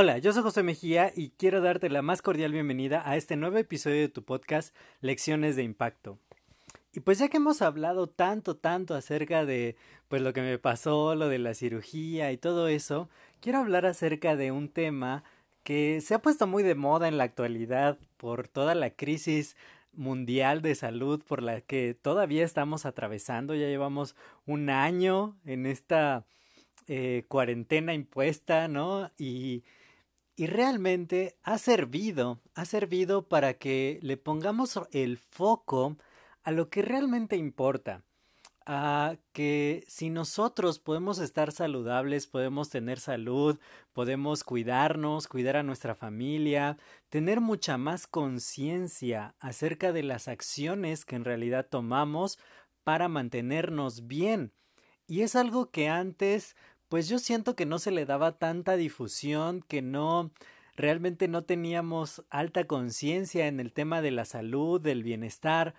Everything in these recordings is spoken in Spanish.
Hola, yo soy José Mejía y quiero darte la más cordial bienvenida a este nuevo episodio de tu podcast Lecciones de Impacto. Y pues ya que hemos hablado tanto, tanto acerca de pues lo que me pasó, lo de la cirugía y todo eso, quiero hablar acerca de un tema que se ha puesto muy de moda en la actualidad por toda la crisis mundial de salud por la que todavía estamos atravesando. Ya llevamos un año en esta eh, cuarentena impuesta, ¿no? Y y realmente ha servido, ha servido para que le pongamos el foco a lo que realmente importa, a que si nosotros podemos estar saludables, podemos tener salud, podemos cuidarnos, cuidar a nuestra familia, tener mucha más conciencia acerca de las acciones que en realidad tomamos para mantenernos bien. Y es algo que antes pues yo siento que no se le daba tanta difusión, que no realmente no teníamos alta conciencia en el tema de la salud, del bienestar,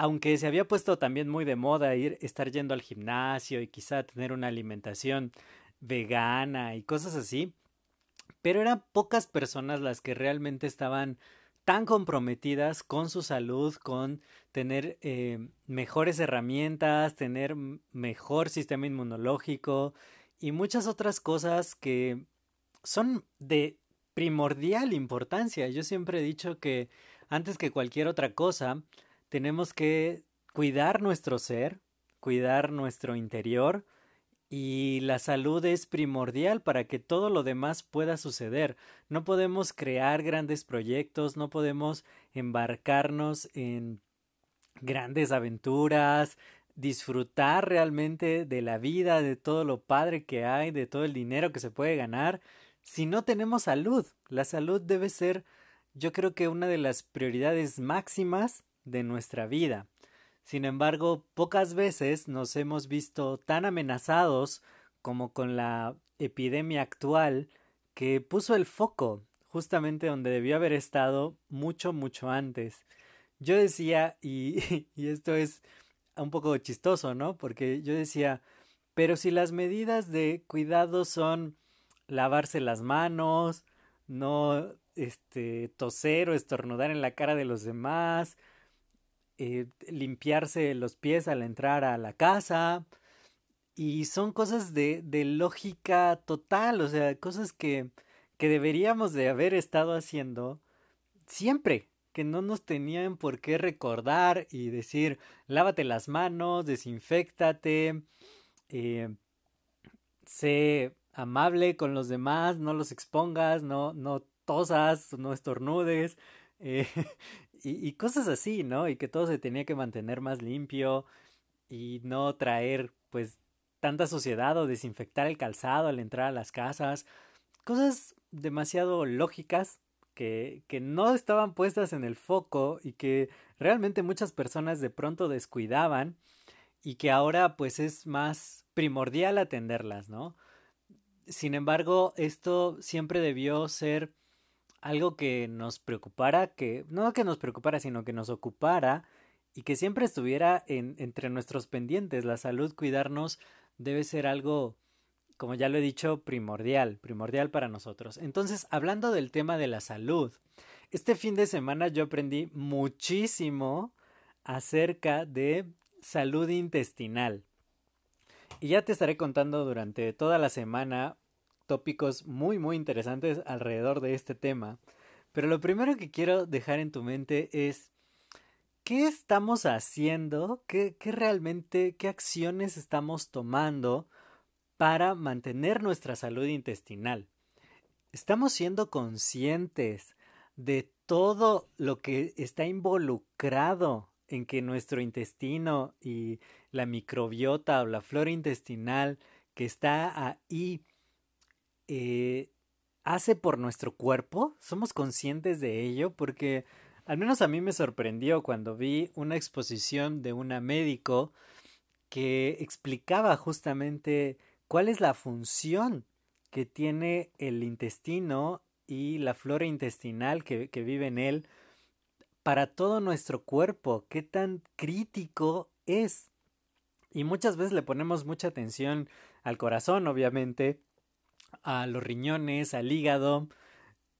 aunque se había puesto también muy de moda ir estar yendo al gimnasio y quizá tener una alimentación vegana y cosas así, pero eran pocas personas las que realmente estaban tan comprometidas con su salud, con tener eh, mejores herramientas, tener mejor sistema inmunológico, y muchas otras cosas que son de primordial importancia. Yo siempre he dicho que antes que cualquier otra cosa, tenemos que cuidar nuestro ser, cuidar nuestro interior, y la salud es primordial para que todo lo demás pueda suceder. No podemos crear grandes proyectos, no podemos embarcarnos en grandes aventuras, disfrutar realmente de la vida, de todo lo padre que hay, de todo el dinero que se puede ganar, si no tenemos salud. La salud debe ser, yo creo que una de las prioridades máximas de nuestra vida. Sin embargo, pocas veces nos hemos visto tan amenazados como con la epidemia actual que puso el foco justamente donde debió haber estado mucho, mucho antes. Yo decía, y, y esto es un poco chistoso, ¿no? Porque yo decía, pero si las medidas de cuidado son lavarse las manos, no este toser o estornudar en la cara de los demás, eh, limpiarse los pies al entrar a la casa, y son cosas de, de lógica total, o sea, cosas que, que deberíamos de haber estado haciendo siempre, que no nos tenían por qué recordar y decir lávate las manos, desinfectate, eh, sé amable con los demás, no los expongas, no, no tosas, no estornudes, eh, y, cosas así, ¿no? Y que todo se tenía que mantener más limpio y no traer pues tanta suciedad o desinfectar el calzado al entrar a las casas, cosas demasiado lógicas que, no estaban puestas en el foco y que realmente muchas personas de pronto descuidaban y que ahora pues es más primordial atenderlas, ¿no? Sin embargo, esto siempre debió ser algo que nos preocupara, que no que nos preocupara, sino que nos ocupara y que siempre estuviera en, entre nuestros pendientes. La salud, cuidarnos, debe ser algo como ya lo he dicho, primordial, primordial para nosotros. Entonces, hablando del tema de la salud, este fin de semana yo aprendí muchísimo acerca de salud intestinal. Y ya te estaré contando durante toda la semana tópicos muy muy interesantes alrededor de este tema. Pero lo primero que quiero dejar en tu mente es ¿qué estamos haciendo? ¿Qué, qué realmente, qué acciones estamos tomando para mantener nuestra salud intestinal. Estamos siendo conscientes de todo lo que está involucrado en que nuestro intestino y la microbiota o la flora intestinal que está ahí eh, hace por nuestro cuerpo? ¿Somos conscientes de ello? Porque al menos a mí me sorprendió cuando vi una exposición de una médico que explicaba justamente cuál es la función que tiene el intestino y la flora intestinal que, que vive en él para todo nuestro cuerpo, qué tan crítico es. Y muchas veces le ponemos mucha atención al corazón, obviamente, a los riñones, al hígado,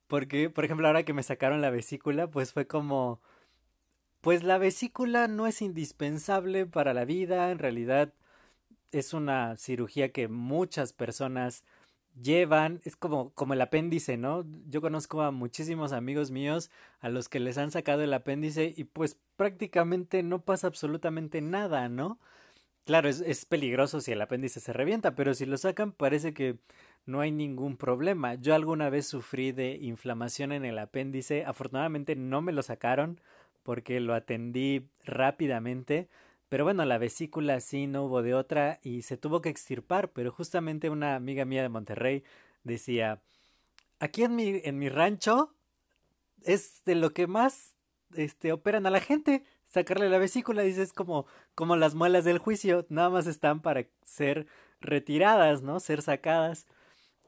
porque, por ejemplo, ahora que me sacaron la vesícula, pues fue como, pues la vesícula no es indispensable para la vida, en realidad es una cirugía que muchas personas llevan, es como, como el apéndice, ¿no? Yo conozco a muchísimos amigos míos a los que les han sacado el apéndice y pues prácticamente no pasa absolutamente nada, ¿no? Claro, es, es peligroso si el apéndice se revienta, pero si lo sacan parece que no hay ningún problema. Yo alguna vez sufrí de inflamación en el apéndice, afortunadamente no me lo sacaron porque lo atendí rápidamente, pero bueno, la vesícula sí no hubo de otra y se tuvo que extirpar, pero justamente una amiga mía de Monterrey decía, aquí en mi, en mi rancho es de lo que más este, operan a la gente, sacarle la vesícula, dices como, como las muelas del juicio, nada más están para ser retiradas, ¿no? Ser sacadas.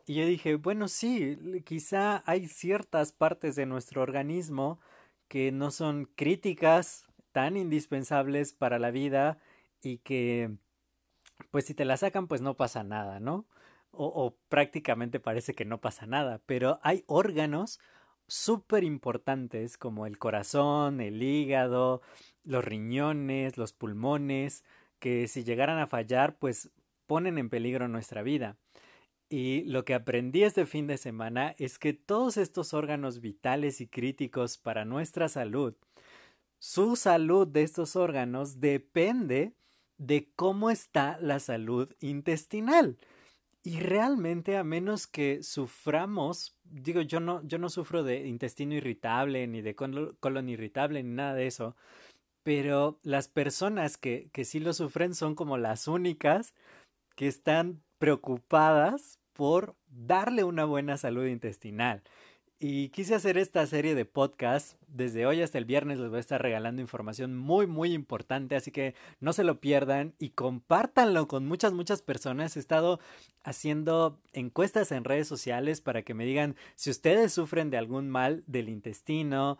Y yo dije, bueno, sí, quizá hay ciertas partes de nuestro organismo que no son críticas tan indispensables para la vida y que pues si te la sacan pues no pasa nada, ¿no? O, prácticamente parece que no pasa nada, pero hay órganos súper importantes como el corazón, el hígado, los riñones, los pulmones, que si llegaran a fallar pues ponen en peligro nuestra vida. Y lo que aprendí este fin de semana es que todos estos órganos vitales y críticos para nuestra salud su salud de estos órganos depende de cómo está la salud intestinal. Y realmente a menos que suframos, digo, yo no, yo no sufro de intestino irritable, ni de colon irritable, ni nada de eso, pero las personas que, que sí lo sufren son como las únicas que están preocupadas por darle una buena salud intestinal. Y quise hacer esta serie de podcasts. Desde hoy hasta el viernes les voy a estar regalando información muy, muy importante. Así que no se lo pierdan y compártanlo con muchas, muchas personas. He estado haciendo encuestas en redes sociales para que me digan si ustedes sufren de algún mal del intestino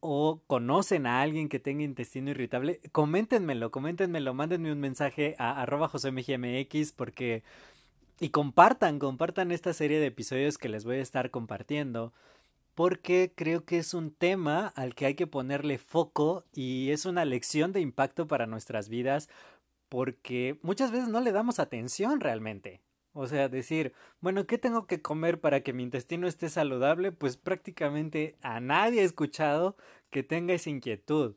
o conocen a alguien que tenga intestino irritable. Coméntenmelo, coméntenmelo. Mándenme un mensaje a arroba josemgmx porque... Y compartan, compartan esta serie de episodios que les voy a estar compartiendo porque creo que es un tema al que hay que ponerle foco y es una lección de impacto para nuestras vidas porque muchas veces no le damos atención realmente. O sea, decir, bueno, ¿qué tengo que comer para que mi intestino esté saludable? Pues prácticamente a nadie he escuchado que tenga esa inquietud.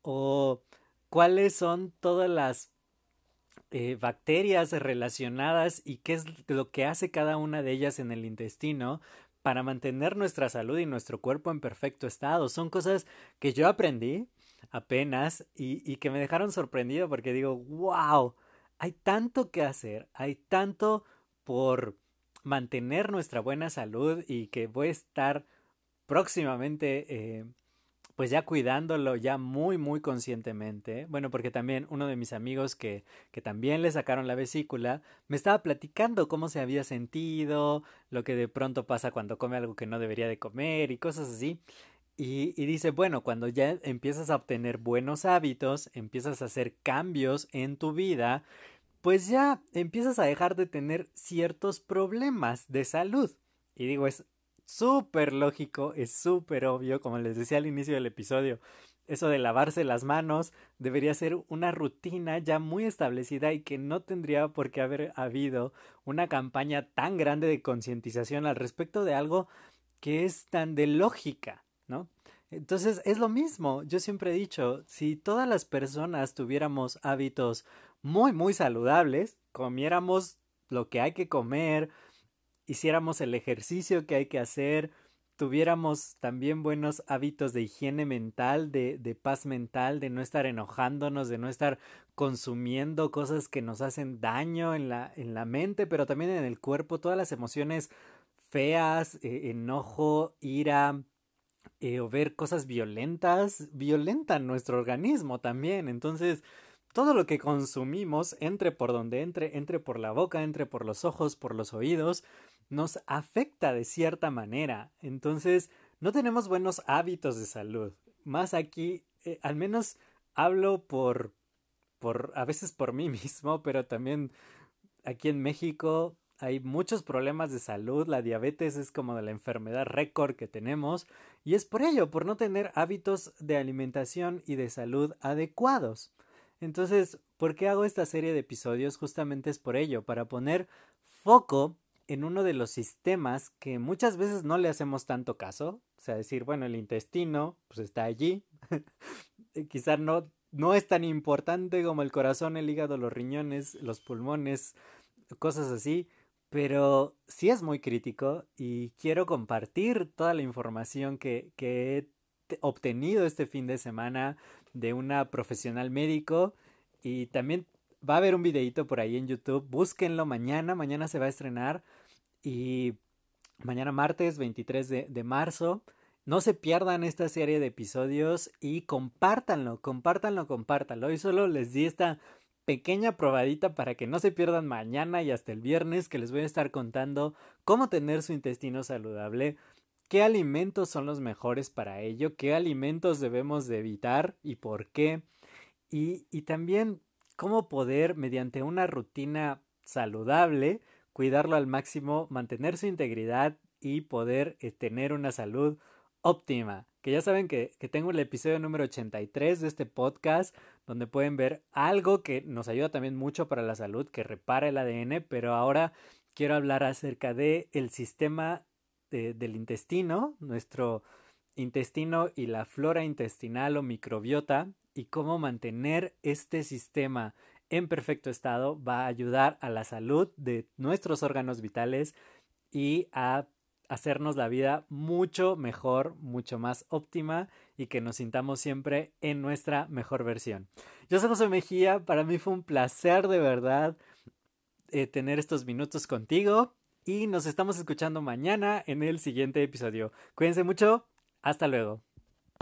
O cuáles son todas las eh, bacterias relacionadas y qué es lo que hace cada una de ellas en el intestino para mantener nuestra salud y nuestro cuerpo en perfecto estado. Son cosas que yo aprendí apenas y, que me dejaron sorprendido porque digo, wow, hay tanto que hacer, hay tanto por mantener nuestra buena salud y que voy a estar próximamente eh, pues ya cuidándolo ya muy muy conscientemente. Bueno, porque también uno de mis amigos que, que también le sacaron la vesícula me estaba platicando cómo se había sentido, lo que de pronto pasa cuando come algo que no debería de comer y cosas así. Y, y, dice, bueno, cuando ya empiezas a obtener buenos hábitos, empiezas a hacer cambios en tu vida, pues ya empiezas a dejar de tener ciertos problemas de salud. Y digo, es súper lógico, es súper obvio, como les decía al inicio del episodio. Eso de lavarse las manos debería ser una rutina ya muy establecida y que no tendría por qué haber habido una campaña tan grande de concientización al respecto de algo que es tan de lógica, ¿no? Entonces es lo mismo, yo siempre he dicho, si todas las personas tuviéramos hábitos muy, muy saludables, comiéramos lo que hay que comer, hiciéramos el ejercicio que hay que hacer, tuviéramos también buenos hábitos de higiene mental, de, paz mental, de no estar enojándonos, de no estar consumiendo cosas que nos hacen daño en la, en la mente, pero también en el cuerpo, todas las emociones feas, eh, enojo, ira, eh, o ver cosas violentas, violentan nuestro organismo también. Entonces, todo lo que consumimos, entre por donde entre, entre por la boca, entre por los ojos, por los oídos, nos afecta de cierta manera. Entonces, no tenemos buenos hábitos de salud. Más aquí, eh, al menos hablo por, por, a veces por mí mismo, pero también aquí en México hay muchos problemas de salud, la diabetes es como la enfermedad récord que tenemos y es por ello, por no tener hábitos de alimentación y de salud adecuados. Entonces, ¿por qué hago esta serie de episodios? Justamente es por ello, para poner foco en uno de los sistemas que muchas veces no le hacemos tanto caso, o sea, decir, bueno, el intestino, pues está allí, quizás no, no es tan importante como el corazón, el hígado, los riñones, los pulmones, cosas así, pero sí es muy crítico y quiero compartir toda la información que, que he obtenido este fin de semana de una profesional médico y también va a haber un videito por ahí en YouTube, búsquenlo mañana, mañana se va a estrenar y mañana martes 23 de, de marzo. No se pierdan esta serie de episodios y compártanlo, compártanlo, compártanlo. Y solo les di esta pequeña probadita para que no se pierdan mañana y hasta el viernes que les voy a estar contando cómo tener su intestino saludable, qué alimentos son los mejores para ello, qué alimentos debemos de evitar y por qué, y, y también cómo poder mediante una rutina saludable cuidarlo al máximo, mantener su integridad y poder eh, tener una salud óptima. Que ya saben que, que, tengo el episodio número 83 de este podcast, donde pueden ver algo que nos ayuda también mucho para la salud, que repara el ADN, pero ahora quiero hablar acerca de el sistema de, del intestino, nuestro intestino y la flora intestinal o microbiota, y cómo mantener este sistema en perfecto estado va a ayudar a la salud de nuestros órganos vitales y a hacernos la vida mucho mejor, mucho más óptima y que nos sintamos siempre en nuestra mejor versión. Yo soy José Mejía, para mí fue un placer de verdad eh, tener estos minutos contigo y nos estamos escuchando mañana en el siguiente episodio. Cuídense mucho, hasta luego.